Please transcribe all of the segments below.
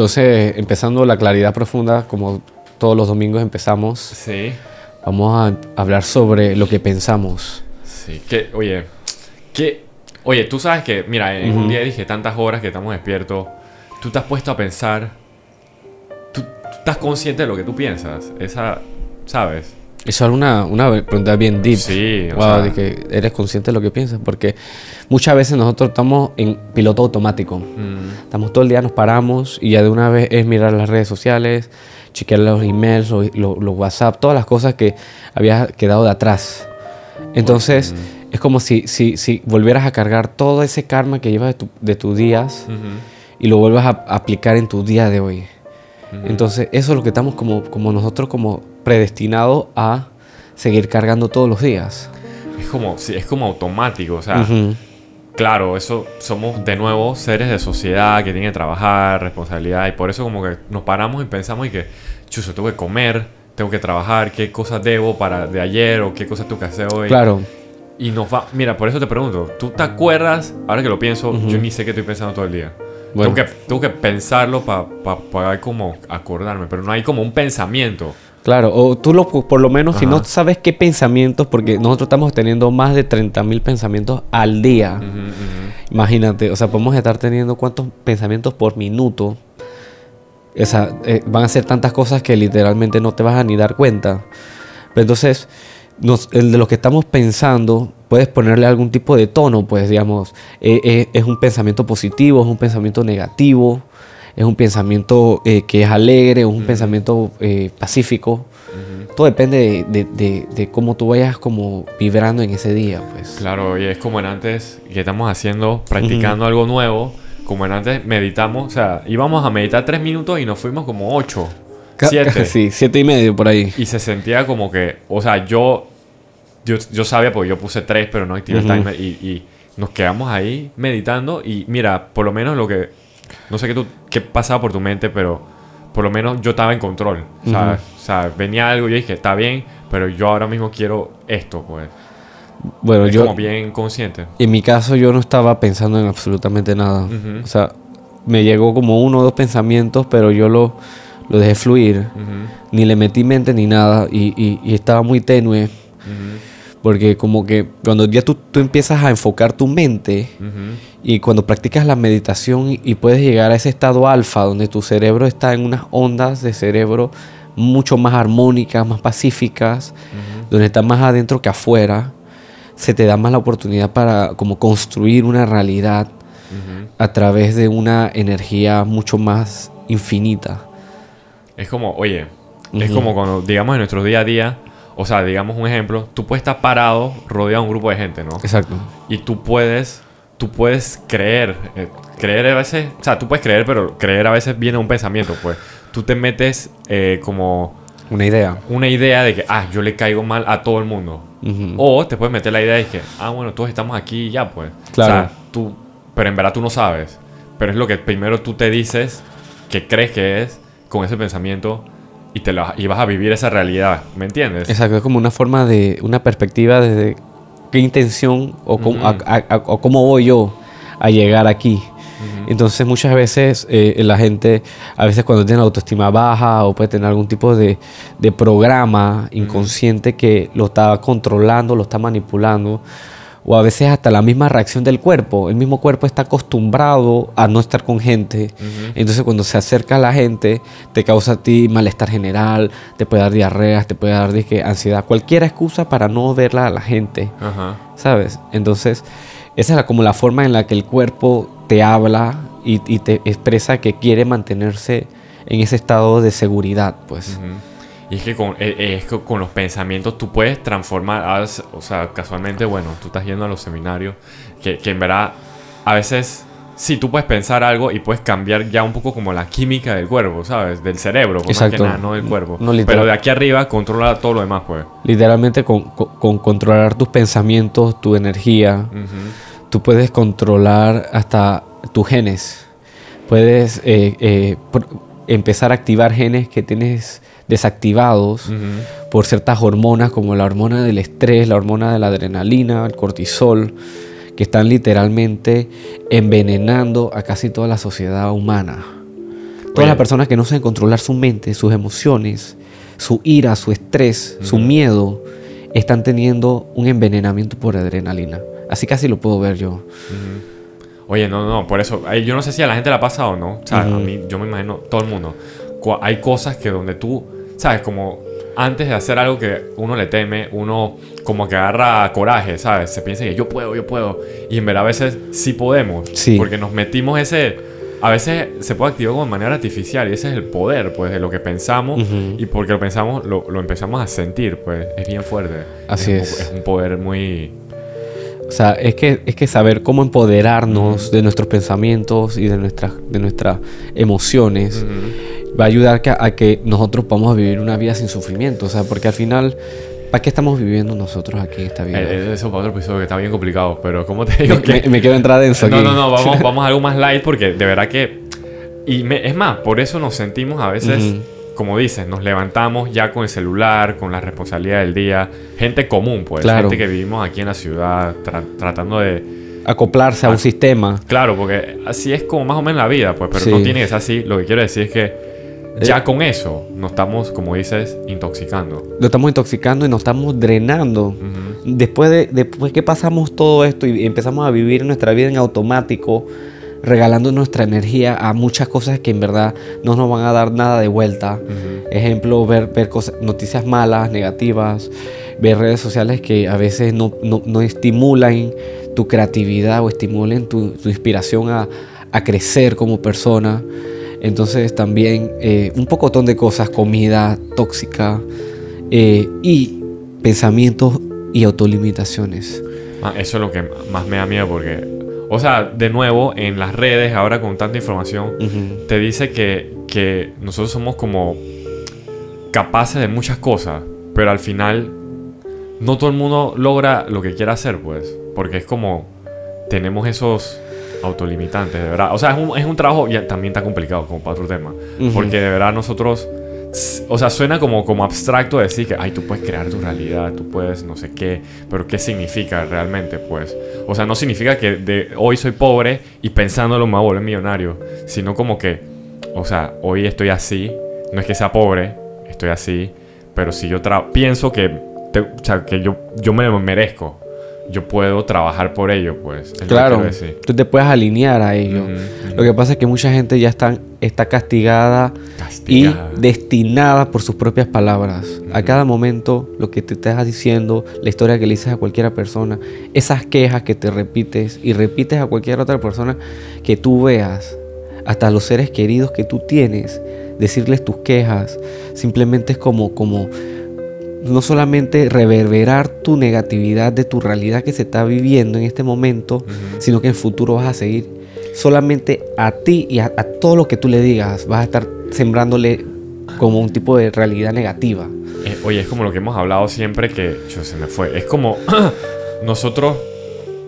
Entonces, empezando la claridad profunda, como todos los domingos empezamos, Sí. vamos a hablar sobre lo que pensamos. Sí. Que, oye, que, oye, tú sabes que, mira, en un día dije tantas horas que estamos despiertos. Tú te has puesto a pensar. Tú, tú estás consciente de lo que tú piensas. Esa, ¿sabes? Eso es una, una pregunta bien deep. Sí, o Wow, sea- de que eres consciente de lo que piensas. Porque muchas veces nosotros estamos en piloto automático. Mm, Estamos todo el día, nos paramos y ya de una vez es mirar las redes sociales, chequear los emails, los, los- los WhatsApp, todas las cosas que habías quedado de atrás. Entonces, es como si, si, si volvieras a cargar todo ese karma que llevas de, tu- de tus días ujú. y lo vuelvas a aplicar en tu día de hoy. Entonces, eso es lo que estamos como, como nosotros como predestinados a seguir cargando todos los días. Es como, es como automático, o sea, Ujú. claro, eso somos de nuevo seres de sociedad que tienen que trabajar, responsabilidad, y por eso como que nos paramos y pensamos y que, chuso, tengo que comer, tengo que trabajar, qué cosas debo para de ayer o qué cosas tengo que hacer hoy. Claro, Y nos va, mira, por eso te pregunto, ¿tú te acuerdas? Ahora que lo pienso, yo ni sé qué estoy pensando todo el día. Bueno. Tengo, que, tengo que pensarlo para como acordarme, pero no hay como un pensamiento. Claro, o tú lo, por lo menos si no sabes qué pensamientos, porque nosotros estamos teniendo más de 30.000 pensamientos al día. Imagínate, o sea, podemos estar teniendo cuántos pensamientos por minuto. O sea, eh, van a ser tantas cosas que literalmente no te vas a ni dar cuenta. Pero entonces, nos- el de lo que estamos pensando, puedes ponerle algún tipo de tono, pues, digamos, eh, eh, es un pensamiento positivo, es un pensamiento negativo, es un pensamiento eh, que es alegre, es un pensamiento eh, pacífico. Todo depende de, de- de- de cómo tú vayas como vibrando en ese día, pues. Claro, y es como en antes que estamos haciendo, practicando algo nuevo. Como en antes meditamos, o sea, íbamos a meditar tres minutos y nos fuimos como ocho, siete. Sí, siete y medio por ahí. Y se sentía como que, o sea, yo, yo, yo sabía porque yo puse tres, pero no activé el timer. Y, y nos quedamos ahí meditando. Y mira, por lo menos lo que, no sé qué, tú, qué pasaba por tu mente, pero por lo menos yo estaba en control. ¿sabes? O sea, venía algo y yo dije, está bien, pero yo ahora mismo quiero esto, pues. Bueno, Es yo, como bien consciente. en mi caso, yo no estaba pensando en absolutamente nada. Ujú. O sea, me llegó como uno o dos pensamientos, pero yo lo, lo dejé fluir. Ujú, Ni le metí mente ni nada. Y, y- y estaba muy tenue. Porque como que cuando ya tú, tú empiezas a enfocar tu mente y cuando practicas la meditación y, puedes llegar a ese estado alfa donde tu cerebro está en unas ondas de cerebro mucho más armónicas, más pacíficas, donde está más adentro que afuera, se te da más la oportunidad para como construir una realidad a través de una energía mucho más infinita. Es como, oye, es como cuando, digamos, en nuestro día a día, o sea, digamos un ejemplo, tú puedes estar parado rodeado de un grupo de gente, ¿no? Exacto. Y tú puedes, tú puedes creer, eh, creer a veces, o sea, tú puedes creer, pero creer a veces viene un pensamiento, pues. Tú te metes eh, como Una idea. una idea de que, ah, yo le caigo mal a todo el mundo. O te puedes meter la idea de que, ah, bueno, todos estamos aquí y ya, pues. Claro. O sea, tú, pero en verdad tú no sabes. Pero es lo que primero tú te dices que crees que es con ese pensamiento y, te lo, y vas a vivir esa realidad. ¿Me entiendes? Exacto, es como una forma de, una perspectiva desde qué intención o cómo, a- a- a- o cómo voy yo a llegar aquí. Entonces muchas veces eh, la gente, a veces cuando tiene la autoestima baja o puede tener algún tipo de, de programa inconsciente que lo está controlando, lo está manipulando, o a veces hasta la misma reacción del cuerpo. El mismo cuerpo está acostumbrado a no estar con gente. Entonces cuando se acerca a la gente, te causa a ti malestar general, te puede dar diarreas, te puede dar ansiedad, cualquier excusa para no verla a la gente. ¿Sabes? Entonces, esa es la- como la forma en la que el cuerpo te habla y, y te expresa que quiere mantenerse en ese estado de seguridad, pues. Y es que con, eh, eh, es que con los pensamientos tú puedes transformar, a veces- o sea, casualmente, bueno, tú estás yendo a los seminarios, que, que en verdad a veces sí, tú puedes pensar algo y puedes cambiar ya un poco como la química del cuerpo, ¿sabes? Del cerebro, pues, más que Exacto. nada, no del cuerpo. No. Pero de aquí arriba controla todo lo demás, pues. Literalmente con, con- con controlar tus pensamientos, tu energía, tú puedes controlar hasta tus genes. Puedes eh, eh, por- empezar a activar genes que tienes desactivados por ciertas hormonas como la hormona del estrés, la hormona de la adrenalina, el cortisol, que están literalmente envenenando a casi toda la sociedad humana. Todas Oye. las personas que no saben controlar su mente, sus emociones, su ira, su estrés, su miedo, están teniendo un envenenamiento por adrenalina. Así casi lo puedo ver yo. Oye, no, no, por eso, yo no sé si a la gente le ha pasado o no. O sea, a Ujú. mí, yo me imagino, todo el mundo. Hay cosas que donde tú, ¿sabes? Como antes de hacer algo que uno le teme, uno como que agarra coraje, ¿sabes? Se piensa que yo puedo, yo puedo. Y en verdad a veces sí podemos. Sí. Porque nos metimos ese... A veces se puede activar como de manera artificial y ese es el poder, pues, de lo que pensamos. Ujú. Y porque lo pensamos, lo, lo empezamos a sentir, pues, es bien fuerte. Así un- es. Es un poder muy... O sea, es que, es que saber cómo empoderarnos de nuestros pensamientos y de nuestras, de nuestras emociones va a ayudar a que nosotros podamos vivir una vida sin sufrimiento. O sea, porque al final, ¿para qué estamos viviendo nosotros aquí esta vida? Eh, eso para otro episodio que está bien complicado, pero ¿cómo te digo me, que...? me- me quiero entrar denso aquí. No, no, no, vamos, vamos a algo más light porque de verdad que... Y me- es más, por eso nos sentimos a veces. Como dices, nos levantamos ya con el celular, con la responsabilidad del día. Gente común, pues. Claro. Gente que vivimos aquí en la ciudad, tra- tratando de... Acoplarse a un sistema. Claro, porque así es como más o menos la vida, pues. Pero Sí. no tiene que ser así. Lo que quiero decir es que ya con eso nos estamos, como dices, intoxicando. Lo estamos intoxicando y nos estamos drenando. Después, de, después que pasamos todo esto y empezamos a vivir nuestra vida en automático, regalando nuestra energía a muchas cosas que en verdad no nos van a dar nada de vuelta. Ejemplo, ver, ver cosas, noticias malas, negativas, ver redes sociales que a veces no, no- no estimulan tu creatividad o estimulen tu, tu inspiración a, a crecer como persona. Entonces también eh, un pocotón de cosas, comida tóxica eh, y pensamientos y autolimitaciones. Ah, eso es lo que más me da miedo porque, o sea, de nuevo, en las redes, ahora con tanta información, te dice que, que nosotros somos como capaces de muchas cosas, pero al final no todo el mundo logra lo que quiere hacer, pues, porque es como tenemos esos autolimitantes, de verdad. O sea, es un, es un trabajo, ya también está complicado como para otro tema, porque de verdad nosotros... O sea, suena como, como abstracto decir que, ay, tú puedes crear tu realidad, tú puedes no sé qué, pero ¿qué significa realmente? Pues, o sea, no significa que de hoy soy pobre y pensándolo me voy a volver millonario, sino como que, o sea, hoy estoy así, no es que sea pobre, estoy así, pero si yo tra- pienso que, te- o sea, que yo, yo me merezco, yo puedo trabajar por ello, pues. es lo que Claro, tú te puedes alinear a ello. Lo que pasa es que mucha gente ya está, está castigada y destinada por sus propias palabras. A cada momento, lo que te estás diciendo, la historia que le dices a cualquier persona, esas quejas que te repites y repites a cualquier otra persona que tú veas, hasta los seres queridos que tú tienes, decirles tus quejas, simplemente es como, como no solamente reverberar tu negatividad de tu realidad que se está viviendo en este momento, Ujú. sino que en el futuro vas a seguir solamente a ti y a, a todo lo que tú le digas, vas a estar sembrándole como un tipo de realidad negativa. Eh, oye, es como lo que hemos hablado siempre que yo, se me fue. Es como nosotros,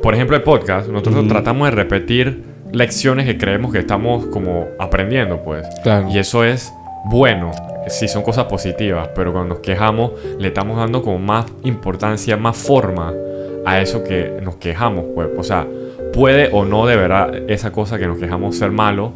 por ejemplo, el podcast, nosotros Ujú. tratamos de repetir lecciones que creemos que estamos como aprendiendo, pues. Claro. Y eso es bueno, si son cosas positivas, pero cuando nos quejamos le estamos dando como más importancia, más forma a eso que nos quejamos, pues. O sea, puede o no deberá esa cosa que nos quejamos ser malo,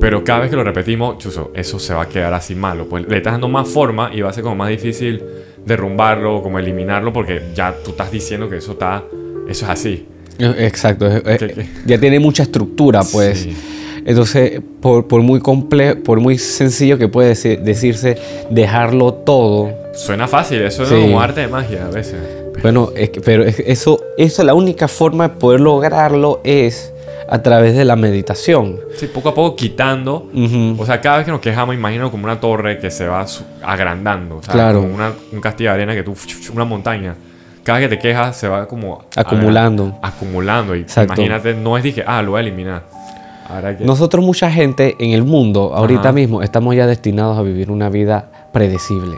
pero cada vez que lo repetimos, chuzo, eso se va a quedar así malo. Pues le estás dando más forma y va a ser como más difícil derrumbarlo, como eliminarlo, porque ya tú estás diciendo que eso está, eso es así. Eh, Exacto. eh, ¿Qué- qué? Ya tiene mucha estructura, pues. Sí. Entonces, por, por muy comple por muy sencillo que puede deci- decirse, dejarlo todo. Suena fácil, eso Sí. es como arte de magia a veces. Bueno, es que- pero es- eso, eso, la única forma de poder lograrlo es a través de la meditación. Sí, poco a poco quitando. Ujú. O sea, cada vez que nos quejamos, imagino como una torre que se va agrandando. O sea, Claro. Como una- un castillo de arena que tú, una montaña. Cada vez que te quejas se va como Acumulando. acumulando. Y Exacto. imagínate, no es dije, ah, lo voy a eliminar. Nosotros, mucha gente en el mundo, ahorita Ajá. mismo, estamos ya destinados a vivir una vida predecible.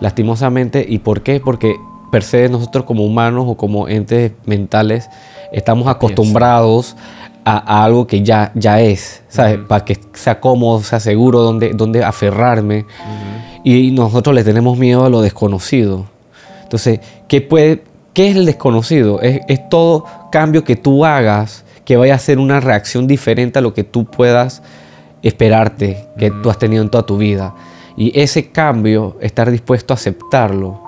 Lastimosamente, ¿y por qué? Porque per se nosotros como humanos o como entes mentales estamos acostumbrados a, a algo que ya, ya es, ¿sabes? Para que sea cómodo, sea seguro, donde, donde aferrarme. Ujú. Y nosotros le tenemos miedo a lo desconocido. Entonces, ¿qué, puede, qué es el desconocido? Es, es todo cambio que tú hagas que vaya a ser una reacción diferente a lo que tú puedas esperarte que tú has tenido en toda tu vida. Y ese cambio, estar dispuesto a aceptarlo.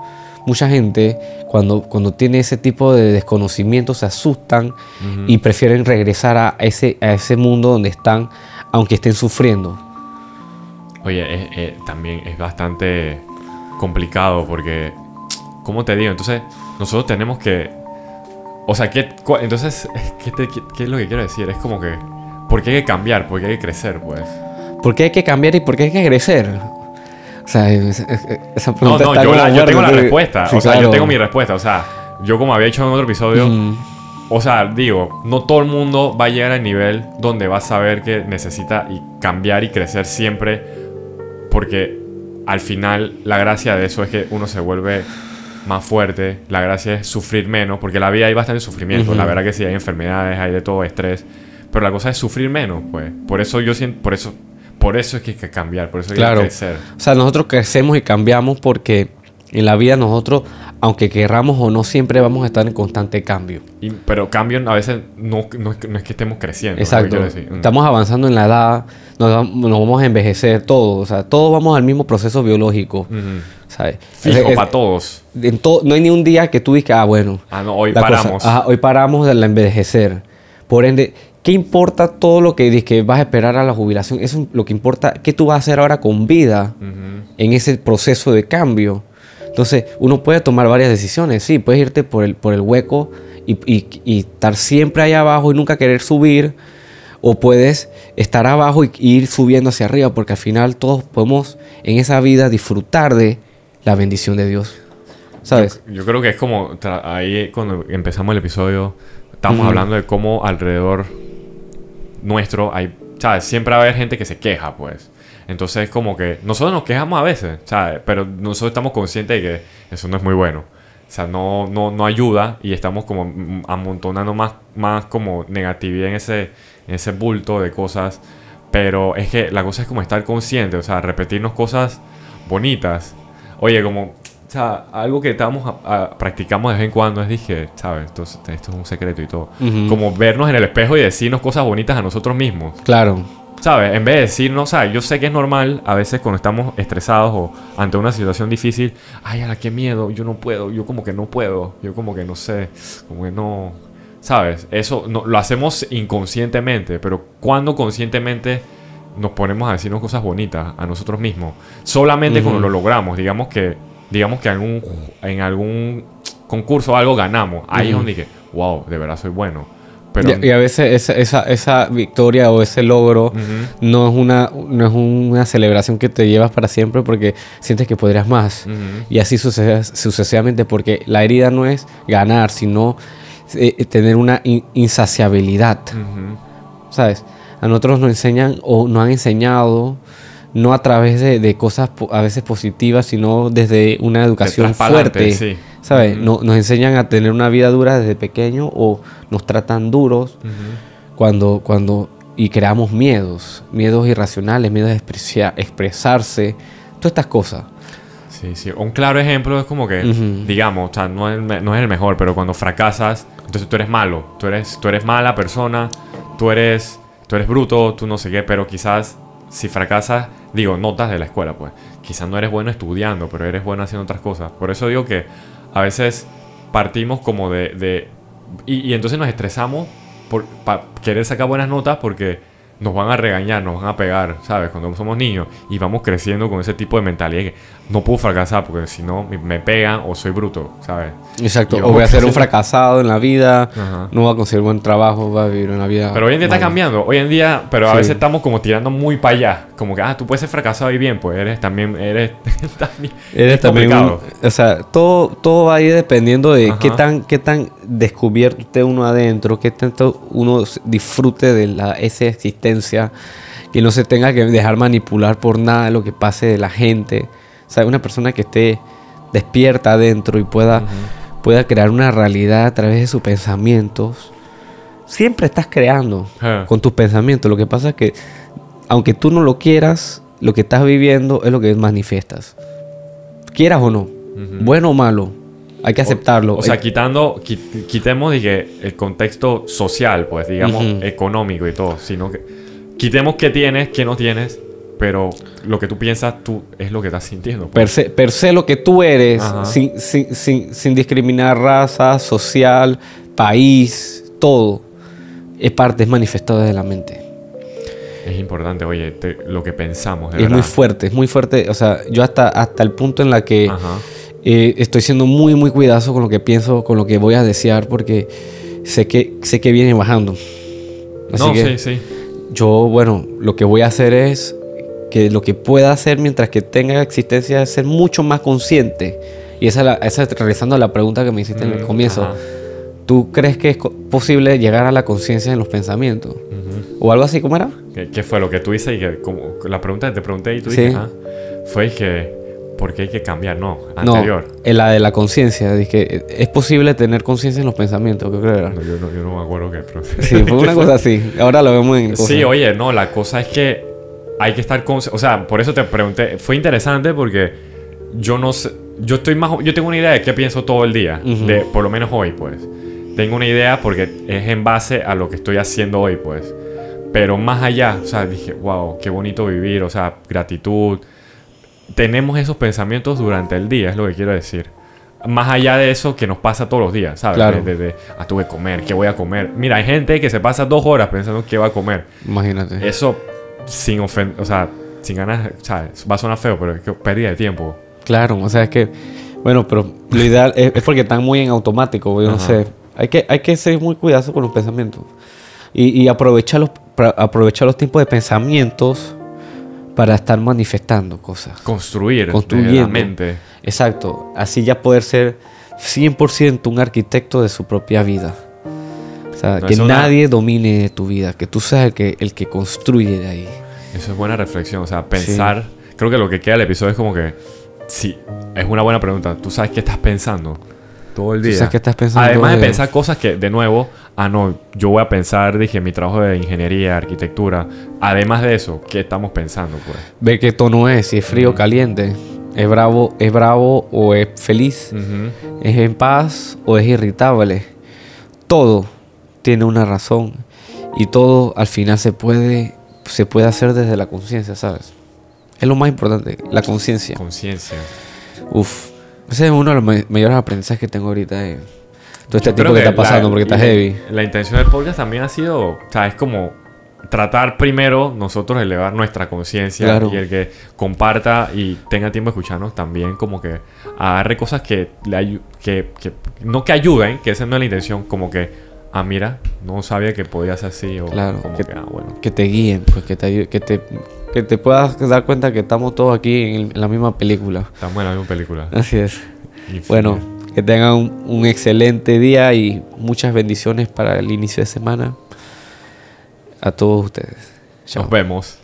Mucha gente cuando, cuando tiene ese tipo de desconocimiento se asustan y prefieren regresar a ese, a ese mundo donde están, aunque estén sufriendo. Oye, también es bastante complicado porque, ¿cómo te digo? Entonces, nosotros tenemos que... O sea, ¿qué, entonces, ¿qué, ¿qué, es lo que quiero decir? Es como que... ¿Por qué hay que cambiar? ¿Por qué hay que crecer, pues? ¿Por qué hay que cambiar y por qué hay que crecer? O sea, esa pregunta No, no, yo, yo tengo la respuesta. o sea, yo tengo mi respuesta. O sea, yo como había dicho en otro episodio... O sea, digo, no todo el mundo va a llegar al nivel donde va a saber que necesita y cambiar y crecer siempre. Porque al final la gracia de eso es que uno se vuelve más fuerte. La gracia es sufrir menos, porque la vida hay bastante sufrimiento. La verdad que sí, hay enfermedades, hay de todo, estrés. Pero la cosa es sufrir menos, pues. Por eso yo siento, por eso, por eso es que hay que cambiar, por eso hay que crecer. O sea, nosotros crecemos y cambiamos porque en la vida nosotros, aunque querramos o no, siempre vamos a estar en constante cambio. pero cambio a veces no, no, es, que estemos creciendo. Exacto. Mm. Estamos avanzando en la edad, nos, vamos a envejecer todos. O sea, todos vamos al mismo proceso biológico. ¿Sabes? Fijo para todos. En no hay ni un día que tú digas, ah, bueno. Ah, no, hoy paramos. hoy paramos de envejecer. Por ende, ¿qué importa todo lo que dices que vas a esperar a la jubilación? Eso es lo que importa. ¿Qué tú vas a hacer ahora con vida en ese proceso de cambio? Entonces, uno puede tomar varias decisiones. Sí, puedes irte por el, por el hueco y, y estar siempre ahí abajo y nunca querer subir o puedes estar abajo y ir subiendo hacia arriba, porque al final todos podemos en esa vida disfrutar de la bendición de Dios. ¿Sabes? Yo, creo que es como ahí cuando empezamos el episodio, estamos hablando de cómo alrededor nuestro hay, ¿sabes? Siempre va a haber gente que se queja, pues. Entonces es como que nosotros nos quejamos a veces, ¿sabes? Pero nosotros estamos conscientes de que eso no es muy bueno. O sea, no, no, no ayuda y estamos como amontonando más, más como negatividad en ese, en ese bulto de cosas. Pero es que la cosa es como estar consciente, o sea, repetirnos cosas bonitas. Oye, como, o sea, algo que estamos practicamos de vez en cuando es, dije, ¿sabes? Esto, esto es un secreto y todo. Como vernos en el espejo y decirnos cosas bonitas a nosotros mismos. Claro. ¿Sabes? En vez de decirnos, sea, Yo sé que es normal a veces cuando estamos estresados o ante una situación difícil, ay, a la qué miedo, yo no puedo, yo como que no puedo, yo como que no sé, como que no, ¿sabes? Eso no, lo hacemos inconscientemente, pero cuando conscientemente nos ponemos a decirnos cosas bonitas a nosotros mismos, solamente cuando lo logramos, digamos que, digamos que algún, en algún concurso algo ganamos, ahí es donde dije, wow, de verdad soy bueno y, a veces esa, esa, victoria o ese logro no, es una, no es una celebración que te llevas para siempre porque sientes que podrías más. Y así sucesivamente porque la herida no es ganar, sino eh, tener una insaciabilidad. ¿Sabes? A nosotros nos enseñan o nos han enseñado no a través de, cosas a veces positivas, sino desde una educación fuerte. Sí ¿sabes? nos enseñan a tener una vida dura desde pequeño o nos tratan duros cuando, cuando, y creamos miedos, miedos irracionales, miedos de expresarse, todas estas cosas. Sí, sí. Un claro ejemplo es como que, digamos, o sea, no es, no es, el mejor, pero cuando fracasas, entonces tú eres malo, tú eres, tú eres mala persona, tú eres, tú eres bruto, tú no sé qué, pero quizás si fracasas, digo, notas de la escuela, pues, quizás no eres bueno estudiando, pero eres bueno haciendo otras cosas. Por eso digo que a veces partimos como de... y, entonces nos estresamos por querer sacar buenas notas porque nos van a regañar, nos van a pegar, ¿sabes? Cuando somos niños y vamos creciendo con ese tipo de mentalidad que no puedo fracasar porque si no me pegan o soy bruto, ¿sabes? Exacto, o voy a ser un fracasado en la vida, no voy a conseguir buen trabajo, voy a vivir una vida... Pero hoy en día está cambiando, hoy en día, pero a veces estamos como tirando muy para allá, como que, ah, tú puedes ser fracasado y bien, pues eres también, eres también... Eres también o sea, todo, todo va a ir dependiendo de qué tan, qué tan descubierto esté uno adentro, qué tanto uno disfrute de la, esa existencia, que no se tenga que dejar manipular por nada de lo que pase de la gente sea, una persona que esté despierta adentro y pueda, pueda crear una realidad a través de sus pensamientos. Siempre estás creando con tus pensamientos. Lo que pasa es que, aunque tú no lo quieras, lo que estás viviendo es lo que manifiestas. Quieras o no, bueno o malo, hay que aceptarlo. O, sea, quitando, quitemos dije, el contexto social, pues, digamos, económico y todo, sino que quitemos qué tienes, qué no tienes, pero lo que tú piensas tú es lo que estás sintiendo. Per se, per se lo que tú eres, sin, sin, sin, sin, discriminar raza, social, país, todo, es parte, es manifestado desde la mente. Es importante, oye, lo que pensamos. es muy fuerte, es muy fuerte. O sea, yo hasta, hasta el punto en la que eh, estoy siendo muy, muy cuidadoso con lo que pienso, con lo que voy a desear, porque sé que, sé que viene bajando. Así no, sí, sí. Yo, bueno, lo que voy a hacer es que lo que pueda hacer mientras que tenga existencia es ser mucho más consciente. Y esa es, esa realizando la pregunta que me hiciste en el mm, comienzo. ¿Tú crees que es posible llegar a la conciencia en los pensamientos? ¿O algo así como era? ¿Qué, fue lo que tú dices? Y que, como, la pregunta que te pregunté y tú dices, ah, fue que, ¿por qué hay que cambiar? No, anterior. No, la de la conciencia. Dije, ¿es posible tener conciencia en los pensamientos? ¿Qué crees? No, yo, no, yo no me acuerdo qué. Sí, fue una cosa así. Ahora lo vemos en. Sí, oye, no, la cosa es que hay que estar con, o sea, por eso te pregunté, fue interesante porque yo no sé, yo estoy más, yo tengo una idea de qué pienso todo el día, de por lo menos hoy, pues. Tengo una idea porque es en base a lo que estoy haciendo hoy, pues. Pero más allá, o sea, dije, wow, qué bonito vivir, o sea, gratitud. Tenemos esos pensamientos durante el día, es lo que quiero decir. Más allá de eso que nos pasa todos los días, ¿sabes? Claro. De, ah, tuve que comer, ¿qué voy a comer? Mira, hay gente que se pasa dos horas pensando qué va a comer. Imagínate. Eso sin ofender, o sea, sin ganas, ¿sabes? Va a sonar feo, pero es que pérdida de tiempo. Claro, o sea, es que, bueno, pero lo ideal es, porque están muy en automático, yo no sé. Hay que, hay que ser muy cuidadoso con los pensamientos y, y aprovechar, los, aprovechar los tiempos de pensamientos para estar manifestando cosas. Construir, construyendo. mente. Exacto, así ya poder ser 100% un arquitecto de su propia vida que nadie domine tu vida, que tú seas el que, el que construye de ahí. Eso es buena reflexión, o sea, pensar, creo que lo que queda del episodio es como que, sí, es una buena pregunta, tú sabes qué estás pensando todo el día. ¿Tú sabes qué estás pensando Además de pensar cosas que, de nuevo, ah, no, yo voy a pensar, dije, mi trabajo de ingeniería, arquitectura. Además de eso, ¿qué estamos pensando, pues? Ve qué tono es, si es frío o caliente. ¿Es bravo, ¿Es bravo o es feliz? ¿Es en paz o es irritable? Todo tiene una razón y todo al final se puede, se puede hacer desde la conciencia, ¿sabes? Es lo más importante, la conciencia. Conciencia. Uf, ese es uno de los mayores aprendizajes que tengo ahorita todo este tiempo que, está pasando, porque está heavy. La intención del podcast también ha sido, o sea, es como tratar primero nosotros elevar nuestra conciencia y el que comparta y tenga tiempo de escucharnos también como que agarre cosas que le que, que no que ayuden, que esa no es la intención, como que ah, mira, no sabía que podías así. O claro, como que, ah, bueno. que te guíen, pues que te, que, te, que te puedas dar cuenta que estamos todos aquí en, la misma película. Estamos en la misma película. Así es. Bueno, que tengan un, excelente día y muchas bendiciones para el inicio de semana a todos ustedes. Nos vemos.